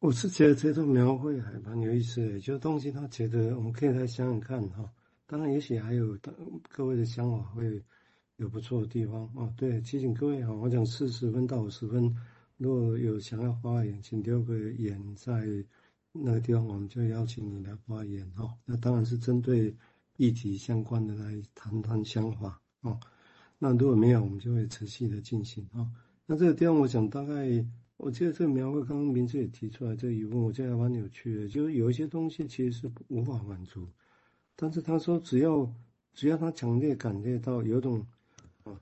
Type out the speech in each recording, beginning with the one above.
我是觉得这种描绘还蛮有意思的，就是东西他觉得我们可以来想想看哈。当然，也许还有各位的想法会有不错的地方哦。对，提醒各位哈，我讲四十分到五十分，如果有想要发言，请留个言在那个地方，我们就邀请你来发言哈。那当然是针对议题相关的来谈谈想法哦。那如果没有，我们就会持续的进行啊。那这个地方，我想大概，我记得这个描绘刚刚名字也提出来这个疑问，我觉得还蛮有趣的。就是有一些东西其实是无法满足，但是他说只要只要他强烈感觉到有种啊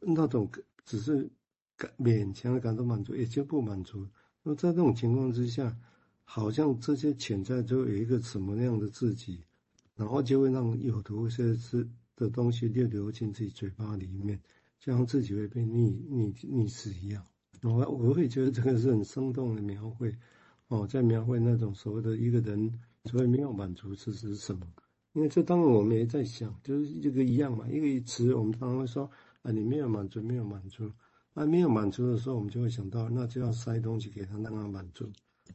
那种只是感勉强的感到满足，也就不满足。那在这种情况之下，好像这些潜在就有一个什么样的自己，然后就会让有毒一些是。的东西就流进自己嘴巴里面，就像自己会被溺溺溺死一样。我我会觉得这个是很生动的描绘哦，在描绘那种所谓的一个人所谓没有满足是是什么？因为这当然我们也在想，就是这个一样嘛，一个词我们常常会说啊，你没有满足，没有满足。那没有满足的时候，我们就会想到，那就要塞东西给他，让他满足。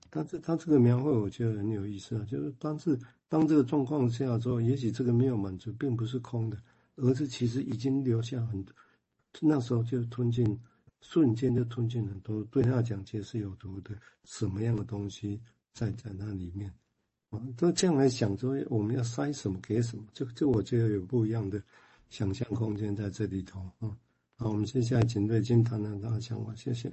但是他这个描绘我觉得很有意思啊，就是当是。当这个状况下之后，也许这个没有满足，并不是空的，而是其实已经留下很多。那时候就吞进，瞬间就吞进很多，对他讲其实是有毒的，什么样的东西在在那里面啊？都这样来想说，我们要塞什么给什么，就就我觉得有不一样的想象空间在这里头啊。好，我们接下来请瑞金谈谈他的想法，谢谢。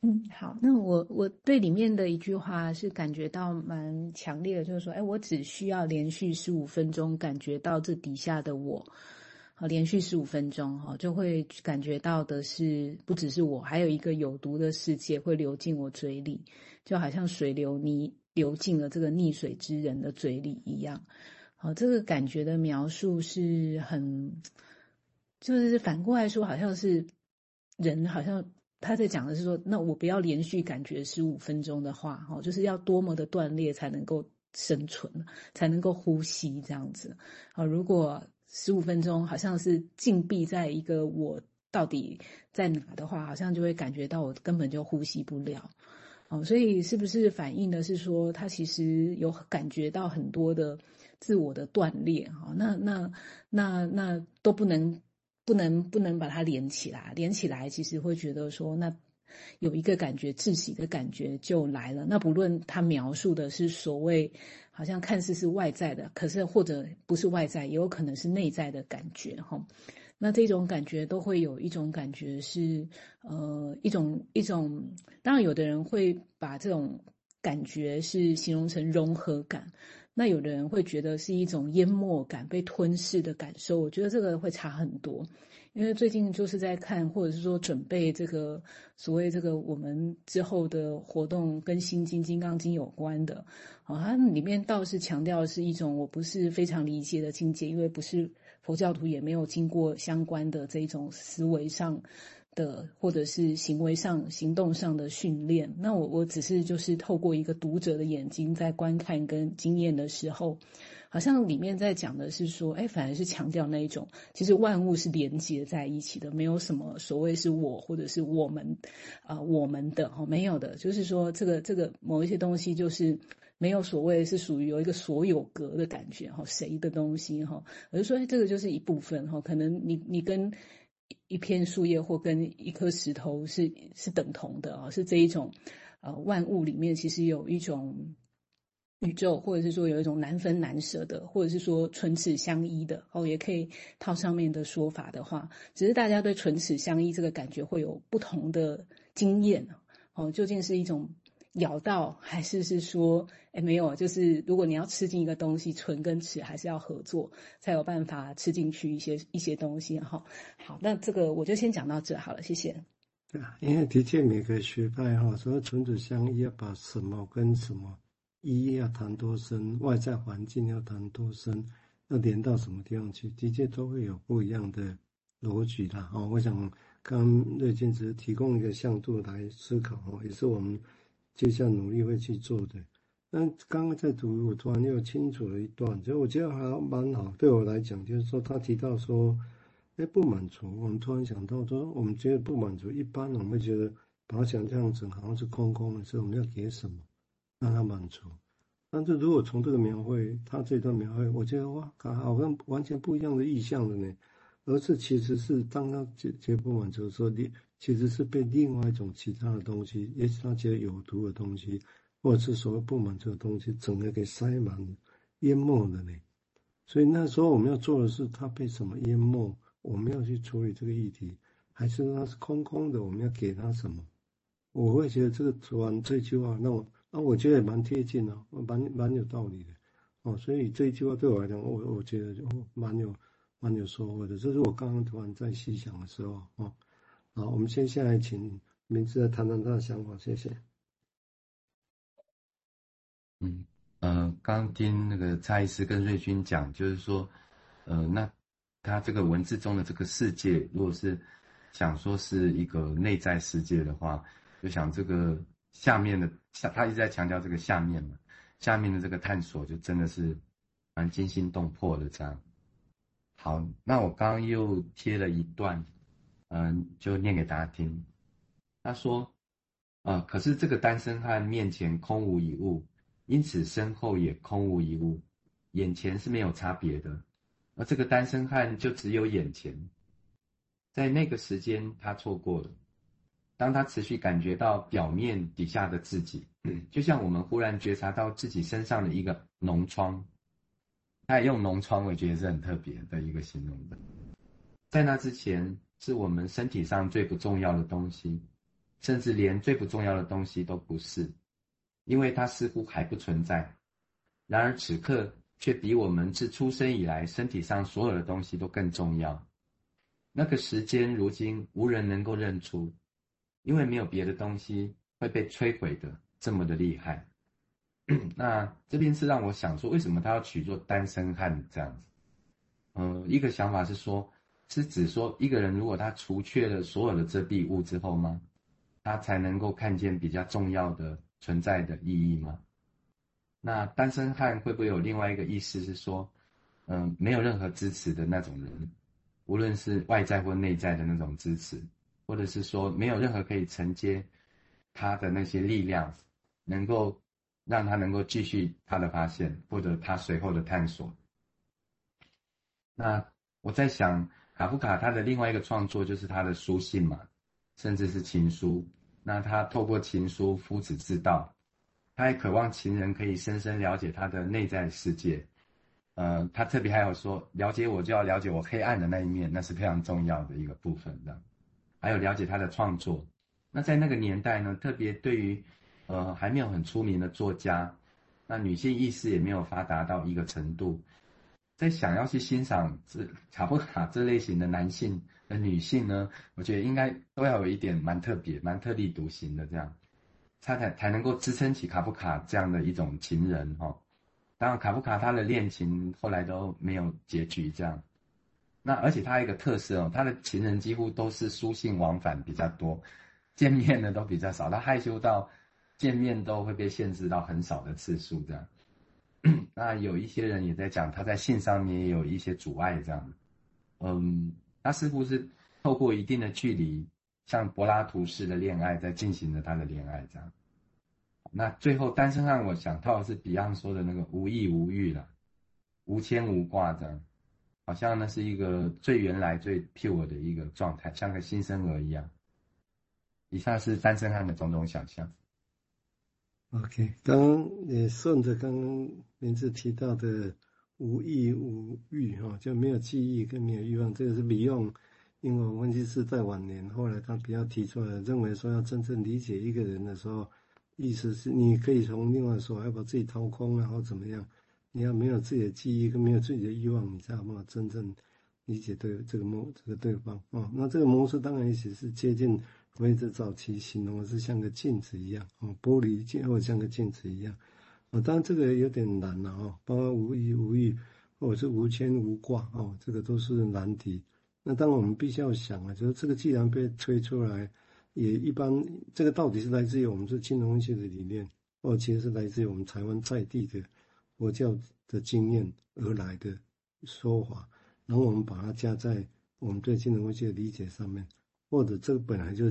嗯，好，那我我对里面的一句话是感觉到蛮强烈的，就是说，哎，我只需要连续十五分钟感觉到这底下的我，连续十五分钟，哈，就会感觉到的是不只是我，还有一个有毒的世界会流进我嘴里，就好像水流泥流进了这个溺水之人的嘴里一样，好，这个感觉的描述是很，就是反过来说，好像是人好像。他在讲的是说，那我不要连续感觉十五分钟的话，哈，就是要多么的断裂才能够生存，才能够呼吸这样子。啊，如果十五分钟好像是禁闭在一个我到底在哪的话，好像就会感觉到我根本就呼吸不了。哦，所以是不是反映的是说，他其实有感觉到很多的自我的断裂？哈，那那那那都不能。不能不能把它连起来，连起来其实会觉得说，那有一个感觉窒息的感觉就来了。那不论他描述的是所谓好像看似是外在的，可是或者不是外在，也有可能是内在的感觉哈。那这种感觉都会有一种感觉是呃一种一种，当然有的人会把这种感觉是形容成融合感。那有的人会觉得是一种淹没感、被吞噬的感受，我觉得这个会差很多。因为最近就是在看，或者是说准备这个所谓这个我们之后的活动，跟《心经》《金刚经》有关的，啊，它里面倒是强调的是一种我不是非常理解的境界，因为不是佛教徒，也没有经过相关的这种思维上。的或者是行为上、行动上的训练，那我我只是就是透过一个读者的眼睛在观看跟经验的时候，好像里面在讲的是说，哎，反而是强调那一种，其实万物是连接在一起的，没有什么所谓是我或者是我们，啊、我们的哈，没有的，就是说这个这个某一些东西就是没有所谓是属于有一个所有格的感觉哈，谁的东西哈，而是说，哎，这个就是一部分哈，可能你你跟。一片树叶或跟一颗石头是是等同的啊，是这一种，呃，万物里面其实有一种宇宙，或者是说有一种难分难舍的，或者是说唇齿相依的哦，也可以套上面的说法的话，只是大家对唇齿相依这个感觉会有不同的经验哦，究竟是一种。咬到还是是说，哎，没有，就是如果你要吃进一个东西，唇跟齿还是要合作，才有办法吃进去一些一些东西哈。好，那这个我就先讲到这好了，谢谢。对啊，因为的确每个学派哈，所谓唇齿相依，要把什么跟什么一要谈多深，外在环境要谈多深，要连到什么地方去，的确都会有不一样的逻辑啦。哦，我想刚刚瑞金只是提供一个向度来思考哦，也是我们。接下来努力会去做的。那刚刚在读，我突然又清楚了一段，就我觉得还蛮好。对我来讲，就是说他提到说，哎，不满足。我们突然想到说，我们觉得不满足，一般我们会觉得把它想象成好像是空空的，所以我们要给什么，让他满足。但是如果从这个描绘，他这段描绘，我觉得哇，好像完全不一样的意象了呢。而是其实是当他觉觉不满足的时候，你其实是被另外一种其他的东西，也许他觉得有毒的东西，或者是所谓不满足的东西，整个给塞满、淹没了呢。所以那时候我们要做的是，他被什么淹没，我们要去处理这个议题，还是他是空空的，我们要给他什么？我会觉得这个读完这句话，那我。啊，我觉得也蛮贴近的，蛮蛮有道理的，哦，所以这一句话对我来讲，我我觉得就蛮有蛮有收获的。这是我刚刚突然在细想的时候，哦，好，我们先下来请明志来谈谈他的想法，谢谢。嗯，呃，刚听那个蔡医师跟瑞军讲，就是说，呃，那他这个文字中的这个世界，如果是想说是一个内在世界的话，就想这个。下面的下，他一直在强调这个下面嘛，下面的这个探索就真的是蛮惊心动魄的这样。好，那我刚刚又贴了一段，嗯，就念给大家听。他说，啊，可是这个单身汉面前空无一物，因此身后也空无一物，眼前是没有差别的，而这个单身汉就只有眼前，在那个时间他错过了。当他持续感觉到表面底下的自己，嗯，就像我们忽然觉察到自己身上的一个脓疮，他也用脓疮，我觉得是很特别的一个形容的。在那之前，是我们身体上最不重要的东西，甚至连最不重要的东西都不是，因为它似乎还不存在。然而此刻，却比我们自出生以来身体上所有的东西都更重要。那个时间，如今无人能够认出。因为没有别的东西会被摧毁的这么的厉害，那这边是让我想说，为什么他要取作单身汉这样子？呃，一个想法是说，是指说一个人如果他除却了所有的遮蔽物之后吗，他才能够看见比较重要的存在的意义吗？那单身汉会不会有另外一个意思是说，嗯、呃，没有任何支持的那种人，无论是外在或内在的那种支持？或者是说，没有任何可以承接他的那些力量，能够让他能够继续他的发现，或者他随后的探索。那我在想，卡夫卡他的另外一个创作就是他的书信嘛，甚至是情书。那他透过情书，夫子之道，他还渴望情人可以深深了解他的内在世界。呃，他特别还有说，了解我就要了解我黑暗的那一面，那是非常重要的一个部分的。还有了解他的创作，那在那个年代呢，特别对于，呃，还没有很出名的作家，那女性意识也没有发达到一个程度，在想要去欣赏这卡夫卡这类型的男性的女性呢，我觉得应该都要有一点蛮特别、蛮特立独行的这样，他才才能够支撑起卡夫卡这样的一种情人哈。当然，卡夫卡他的恋情后来都没有结局这样。那而且他一个特色哦，他的情人几乎都是书信往返比较多，见面的都比较少。他害羞到见面都会被限制到很少的次数这样。那有一些人也在讲，他在性上面也有一些阻碍这样。嗯，他似乎是透过一定的距离，像柏拉图式的恋爱在进行着他的恋爱这样。那最后单身汉，我想到的是 Beyond 说的那个无意无欲了，无牵无挂这样。好像那是一个最原来、最 pure 的一个状态，像个新生儿一样。以下是单身汉的种种想象。OK，刚刚也顺着刚刚名字提到的无意无欲哈，就没有记忆跟没有欲望，这个是 Beyond 英文分析师在晚年后来他比较提出来，认为说要真正理解一个人的时候，意思是你可以从另外说要把自己掏空，然后怎么样。你要没有自己的记忆跟没有自己的欲望，你才有办法真正理解对这个模这个对方哦。那这个模式当然也许是接近弗洛伊德早期形容的是像个镜子一样哦，玻璃镜或者像个镜子一样哦。当然这个有点难了哦，包括无意无欲或者是无牵无挂哦，这个都是难题。那当然我们必须要想啊，就是这个既然被推出来，也一般这个到底是来自于我们说金融学的理念，或其实是来自于我们台湾在地的。佛教的经验而来的说法，然后我们把它加在我们对金融分析的理解上面，或者这个本来就。